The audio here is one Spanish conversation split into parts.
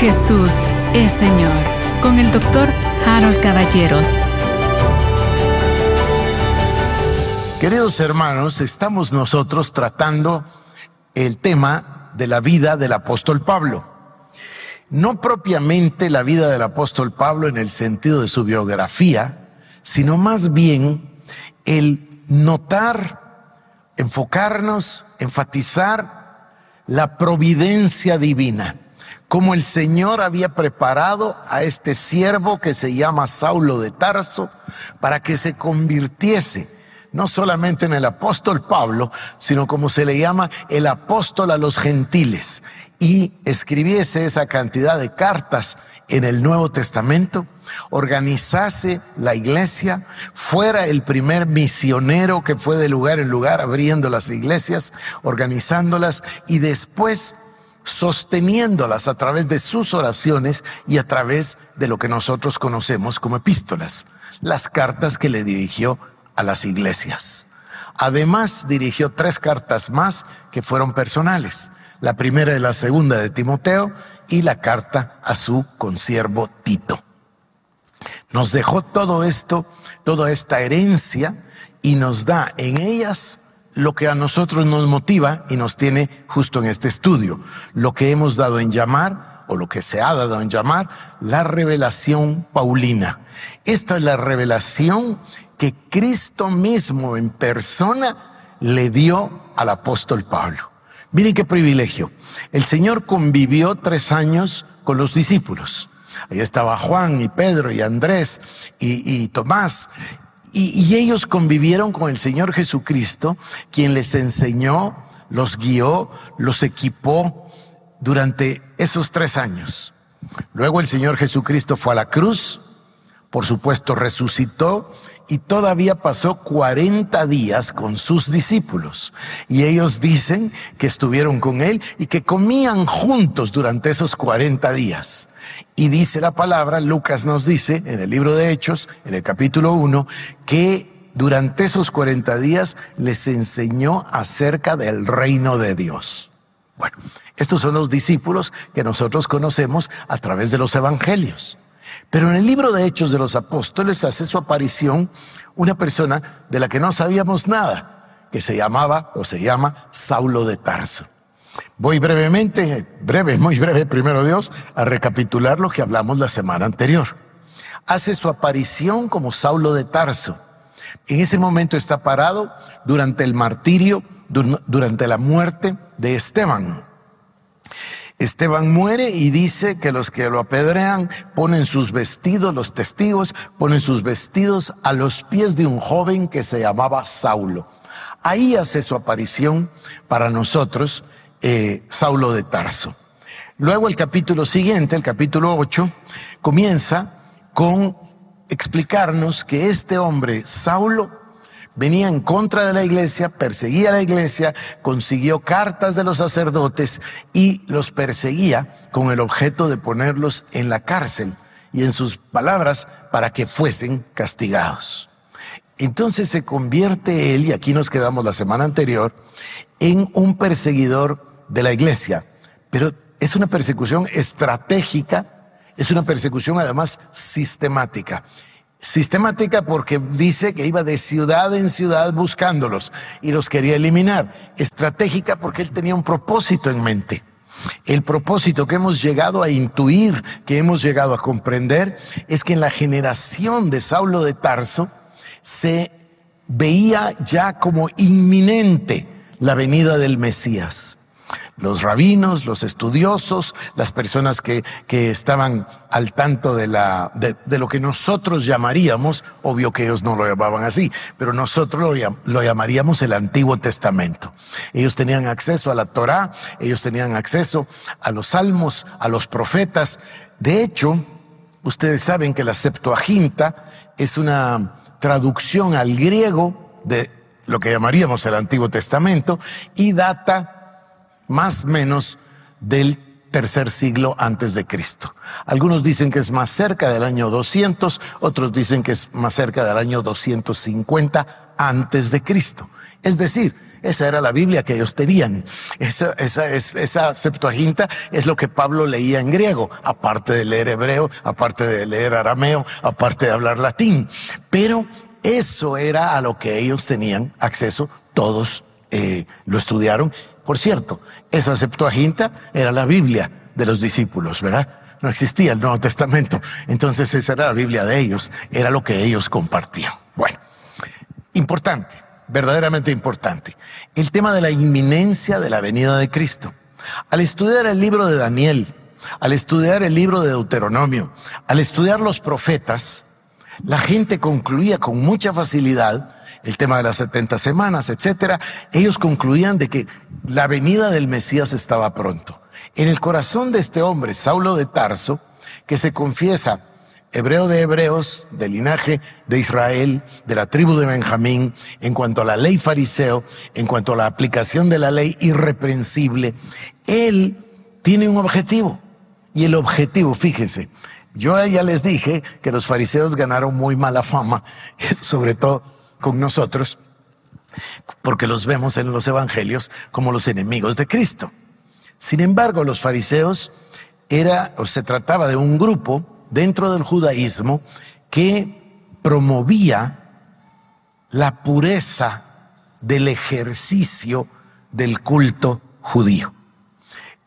Jesús es Señor con el doctor Harold Caballeros. Queridos hermanos, estamos nosotros tratando el tema de la vida del apóstol Pablo. No propiamente la vida del apóstol Pablo en el sentido de su biografía, sino más bien el notar, enfocarnos, enfatizar la providencia divina como el Señor había preparado a este siervo que se llama Saulo de Tarso para que se convirtiese no solamente en el apóstol Pablo, sino como se le llama el apóstol a los gentiles, y escribiese esa cantidad de cartas en el Nuevo Testamento, organizase la iglesia, fuera el primer misionero que fue de lugar en lugar abriendo las iglesias, organizándolas, y después sosteniéndolas a través de sus oraciones y a través de lo que nosotros conocemos como epístolas, las cartas que le dirigió a las iglesias. Además, dirigió tres cartas más que fueron personales. La primera y la segunda de Timoteo y la carta a su consiervo Tito. Nos dejó todo esto, toda esta herencia y nos da en ellas lo que a nosotros nos motiva y nos tiene justo en este estudio, lo que hemos dado en llamar, o lo que se ha dado en llamar, la revelación paulina. Esta es la revelación que Cristo mismo en persona le dio al apóstol Pablo. Miren qué privilegio. El Señor convivió tres años con los discípulos. Ahí estaba Juan y Pedro y Andrés y, y Tomás y, ellos convivieron con el Señor Jesucristo, quien les enseñó, los guió, los equipó durante esos tres años. Luego el Señor Jesucristo fue a la cruz, por supuesto resucitó y todavía pasó 40 días con sus discípulos. Y ellos dicen que estuvieron con él y que comían juntos durante esos 40 días. Y dice la palabra, Lucas nos dice en el libro de Hechos, en el capítulo 1, que durante esos 40 días les enseñó acerca del reino de Dios. Bueno, estos son los discípulos que nosotros conocemos a través de los evangelios. Pero en el libro de Hechos de los Apóstoles hace su aparición una persona de la que no sabíamos nada, que se llamaba o se llama Saulo de Tarso. Voy brevemente, breve, muy breve, primero Dios, a recapitular lo que hablamos la semana anterior. Hace su aparición como Saulo de Tarso. En ese momento está parado durante el martirio, durante la muerte de Esteban. Esteban muere y dice que los que lo apedrean ponen sus vestidos, los testigos ponen sus vestidos a los pies de un joven que se llamaba Saulo. Ahí hace su aparición para nosotros eh, Saulo de Tarso. Luego el capítulo siguiente, el capítulo 8, comienza con explicarnos que este hombre, Saulo, venía en contra de la iglesia, perseguía a la iglesia, consiguió cartas de los sacerdotes y los perseguía con el objeto de ponerlos en la cárcel y en sus palabras para que fuesen castigados. Entonces se convierte él, y aquí nos quedamos la semana anterior, en un perseguidor de la iglesia, pero es una persecución estratégica, es una persecución además sistemática. Sistemática porque dice que iba de ciudad en ciudad buscándolos y los quería eliminar. Estratégica porque él tenía un propósito en mente. El propósito que hemos llegado a intuir, que hemos llegado a comprender, es que en la generación de Saulo de Tarso se veía ya como inminente la venida del Mesías los rabinos, los estudiosos, las personas que, que estaban al tanto de, la, de, lo que nosotros llamaríamos, obvio que ellos no lo llamaban así, pero nosotros lo, lo llamaríamos el Antiguo Testamento. Ellos tenían acceso a la Torá, ellos tenían acceso a los salmos, a los profetas. De hecho, ustedes saben que la Septuaginta es una traducción al griego de lo que llamaríamos el Antiguo Testamento y data más menos del tercer siglo antes de Cristo. Algunos dicen que es más cerca del año 200, otros dicen que es más cerca del año 250 antes de Cristo. Es decir, Esa era la Biblia que ellos tenían. Esa, esa, esa Septuaginta es lo que Pablo leía en griego, aparte de leer hebreo, aparte de leer arameo, aparte de hablar latín. Pero eso era a lo que ellos tenían acceso, todos eh, lo estudiaron. Por cierto, esa Septuaginta era la Biblia de los discípulos, ¿verdad? No existía el Nuevo Testamento. Entonces esa era la Biblia de ellos, era lo que ellos compartían. Bueno, importante, verdaderamente importante. El tema de la inminencia de la venida de Cristo. Al estudiar el libro de Daniel, al estudiar el libro de Deuteronomio, al estudiar los profetas, la gente concluía con mucha facilidad el tema de las 70 semanas, etcétera. Ellos concluían de que la venida del Mesías estaba pronto. En el corazón de este hombre, Saulo de Tarso, que se confiesa hebreo de hebreos, del linaje de Israel, de la tribu de Benjamín, en cuanto a la ley fariseo, en cuanto a la aplicación de la ley irreprensible, él tiene un objetivo. Y el objetivo, fíjense, yo ya les dije que los fariseos ganaron muy mala fama, sobre todo con nosotros, porque los vemos en los evangelios como los enemigos de Cristo. Sin embargo, los fariseos era o se trataba de un grupo dentro del judaísmo que promovía la pureza del ejercicio del culto judío.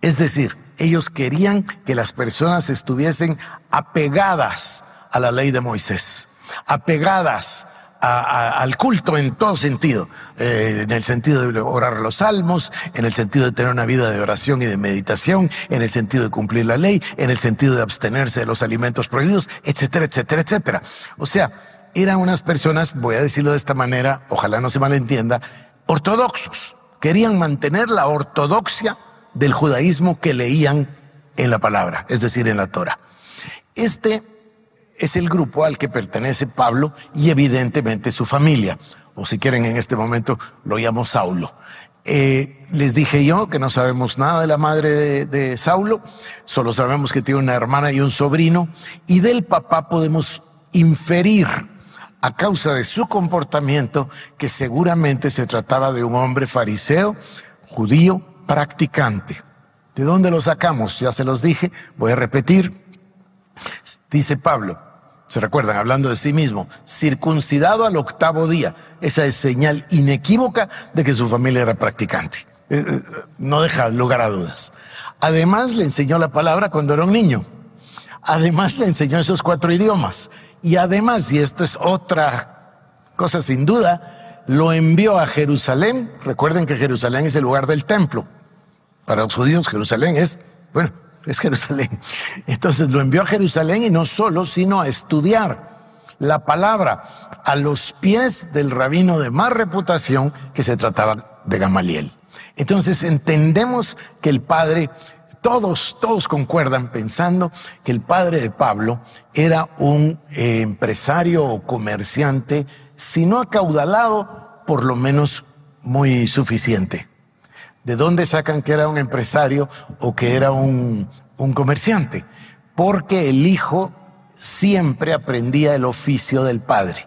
Es decir, ellos querían que las personas estuviesen apegadas a la ley de Moisés, apegadas al culto en todo sentido, eh, en el sentido de orar los salmos, en el sentido de tener una vida de oración y de meditación, en el sentido de cumplir la ley, en el sentido de abstenerse de los alimentos prohibidos, etcétera, etcétera, etcétera. O sea, eran unas personas, voy a decirlo de esta manera, ojalá no se malentienda, ortodoxos. Querían mantener la ortodoxia del judaísmo que leían en la palabra, es decir, en la Torah. Este es el grupo al que pertenece Pablo y evidentemente su familia, o si quieren en este momento lo llamo Saulo. Eh, les dije yo que no sabemos nada de la madre de, de, Saulo, solo sabemos que tiene una hermana y un sobrino, y del papá podemos inferir a causa de su comportamiento que seguramente se trataba de un hombre fariseo, judío, practicante. ¿De dónde lo sacamos? Ya se los dije, voy a repetir. Dice Pablo, ¿Se recuerdan? Hablando de sí mismo, circuncidado al octavo día. Esa es señal inequívoca de que su familia era practicante. Eh, eh, no deja lugar a dudas. Además le enseñó la palabra cuando era un niño. Además le enseñó esos cuatro idiomas. Y además, y esto es otra cosa sin duda, lo envió a Jerusalén. Recuerden que Jerusalén es el lugar del templo. Para los judíos Jerusalén es, bueno, es Jerusalén. Entonces lo envió a Jerusalén y no solo, sino a estudiar la palabra a los pies del rabino de más reputación que se trataba de Gamaliel. Entonces entendemos que el padre, todos, todos concuerdan pensando que el padre de Pablo era un eh, empresario o comerciante, si no acaudalado, por lo menos muy suficiente. ¿De dónde sacan que era un empresario o que era un, un comerciante? Porque el hijo siempre aprendía el oficio del padre.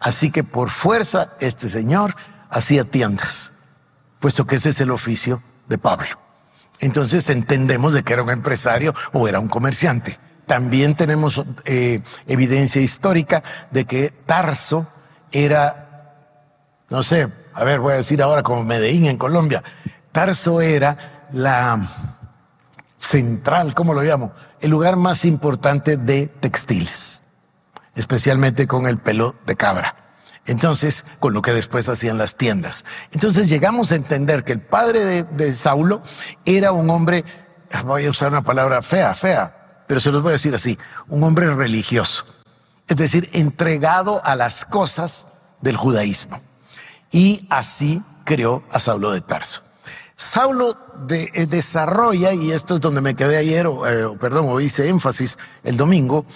Así que por fuerza este señor hacía tiendas, puesto que ese es el oficio de Pablo. Entonces entendemos de que era un empresario o era un comerciante. También tenemos eh, evidencia histórica de que Tarso era, no sé, a ver, voy a decir ahora como Medellín en Colombia, Tarso era la central, ¿cómo lo llamo? El lugar más importante de textiles, especialmente con el pelo de cabra. Entonces, con lo que después hacían las tiendas. Entonces llegamos a entender que el padre de, Saulo era un hombre, voy a usar una palabra fea, fea, pero se los voy a decir así, un hombre religioso. Es decir, entregado a las cosas del judaísmo. Y así creó a Saulo de Tarso. Saulo eh, desarrolla, y esto es donde me quedé ayer, eh, perdón, o hice énfasis el domingo,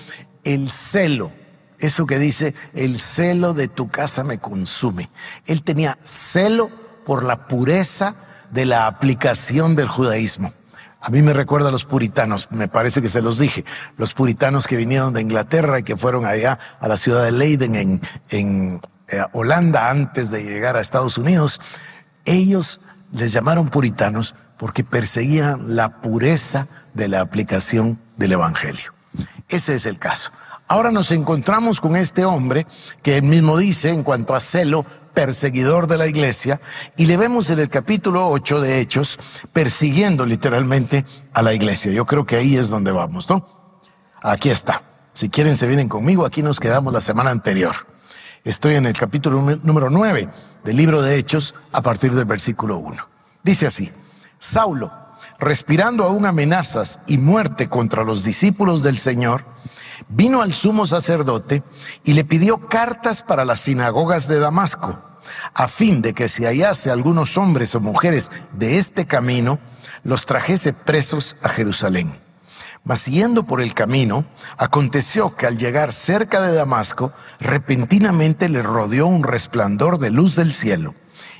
el celo. Eso que dice, el celo de tu casa me consume. Él tenía celo por la pureza de la aplicación del judaísmo. A mí me recuerda a los puritanos, me parece que se los dije, los puritanos que vinieron de Inglaterra y que fueron allá a la ciudad de Leiden en, en eh, Holanda antes de llegar a Estados Unidos Ellos les llamaron puritanos porque perseguían la pureza de la aplicación del Evangelio. Ese es el caso. Ahora nos encontramos con este hombre que él mismo dice en cuanto a celo, perseguidor de la iglesia, y le vemos en el capítulo 8 de Hechos persiguiendo literalmente a la iglesia. Yo creo que ahí es donde vamos, ¿no? Aquí está. Si quieren se vienen conmigo, aquí nos quedamos la semana anterior. Estoy en el capítulo número 9 del libro de Hechos a partir del versículo 1. Dice así, Saulo, respirando aún amenazas y muerte contra los discípulos del Señor, vino al sumo sacerdote y le pidió cartas para las sinagogas de Damasco, a fin de que si hallase algunos hombres o mujeres de este camino, los trajese presos a Jerusalén. Mas siguiendo por el camino, aconteció que al llegar cerca de Damasco, repentinamente le rodeó un resplandor de luz del cielo,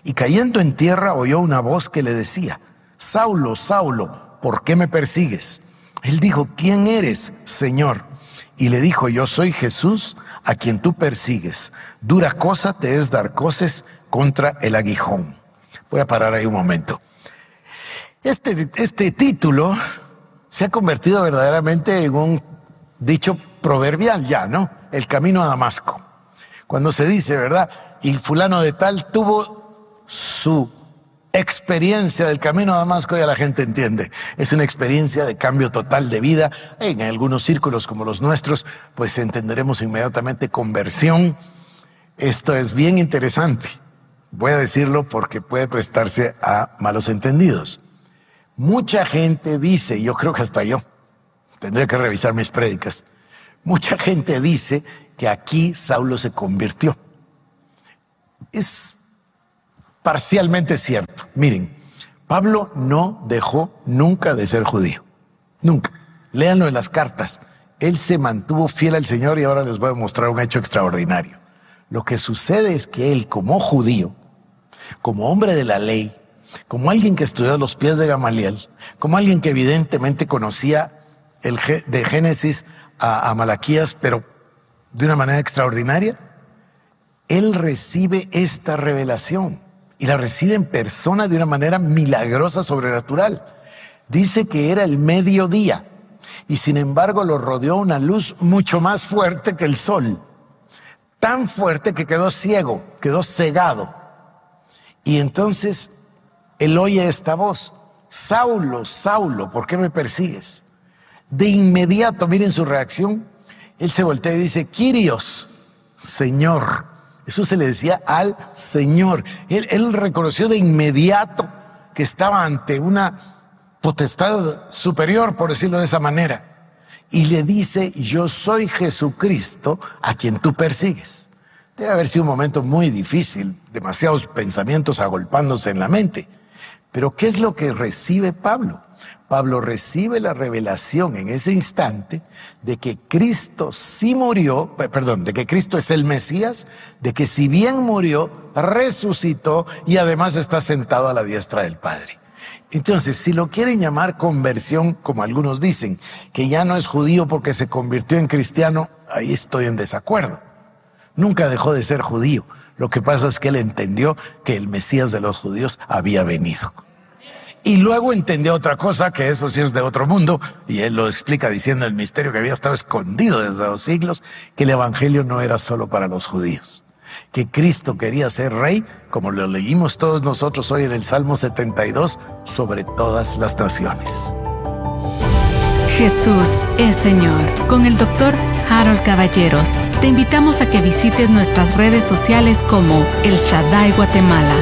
y cayendo en tierra oyó una voz que le decía, Saulo, Saulo, ¿por qué me persigues? Él dijo, ¿quién eres, Señor? y le dijo, yo soy Jesús a quien tú persigues. Dura cosa te es dar cosas contra el aguijón. Voy a parar ahí un momento. Este, este título se ha convertido verdaderamente en un dicho proverbial ya, ¿no? El camino a Damasco. Cuando se dice, ¿verdad? Y fulano de tal tuvo su experiencia del camino a Damasco ya la gente entiende. Es una experiencia de cambio total de vida. En algunos círculos como los nuestros, pues entenderemos inmediatamente conversión. Esto es bien interesante. Voy a decirlo porque puede prestarse a malos entendidos. Mucha gente dice, yo creo que hasta yo, tendré que revisar mis prédicas, mucha gente dice que aquí Saulo se convirtió. Es parcialmente cierto. Miren, Pablo no dejó nunca de ser judío. Nunca. Léanlo en las cartas. Él se mantuvo fiel al Señor y ahora les voy a mostrar un hecho extraordinario. Lo que sucede es que él, como judío, como hombre de la ley, como alguien que estudió los pies de Gamaliel, como alguien que evidentemente conocía el de Génesis a, Malaquías, pero de una manera extraordinaria, él recibe esta revelación y la recibe en persona de una manera milagrosa, sobrenatural. Dice que era el mediodía y sin embargo lo rodeó una luz mucho más fuerte que el sol, tan fuerte que quedó ciego, quedó cegado. Y entonces él oye esta voz, Saulo, Saulo, ¿por qué me persigues? De inmediato, miren su reacción, él se voltea y dice, Quirios, Señor. Eso se le decía al Señor. Él, reconoció de inmediato que estaba ante una potestad superior, por decirlo de esa manera. Y le dice, yo soy Jesucristo a quien tú persigues. Debe haber sido un momento muy difícil, demasiados pensamientos agolpándose en la mente. Pero ¿qué es lo que recibe Pablo? Pablo recibe la revelación en ese instante de que Cristo sí murió, perdón, de que Cristo es el Mesías, de que si bien murió, resucitó y además está sentado a la diestra del Padre. Entonces, si lo quieren llamar conversión, como algunos dicen, que ya no es judío porque se convirtió en cristiano, ahí estoy en desacuerdo. Nunca dejó de ser judío. Lo que pasa es que él entendió que el Mesías de los judíos había venido. Y luego entendió otra cosa, que eso sí es de otro mundo, y él lo explica diciendo el misterio que había estado escondido desde los siglos, que el Evangelio no era solo para los judíos, que Cristo quería ser rey, como lo leímos todos nosotros hoy en el Salmo 72, sobre todas las naciones. Jesús es Señor. Con el doctor Harold Caballeros, te invitamos a que visites nuestras redes sociales como El Shaddai Guatemala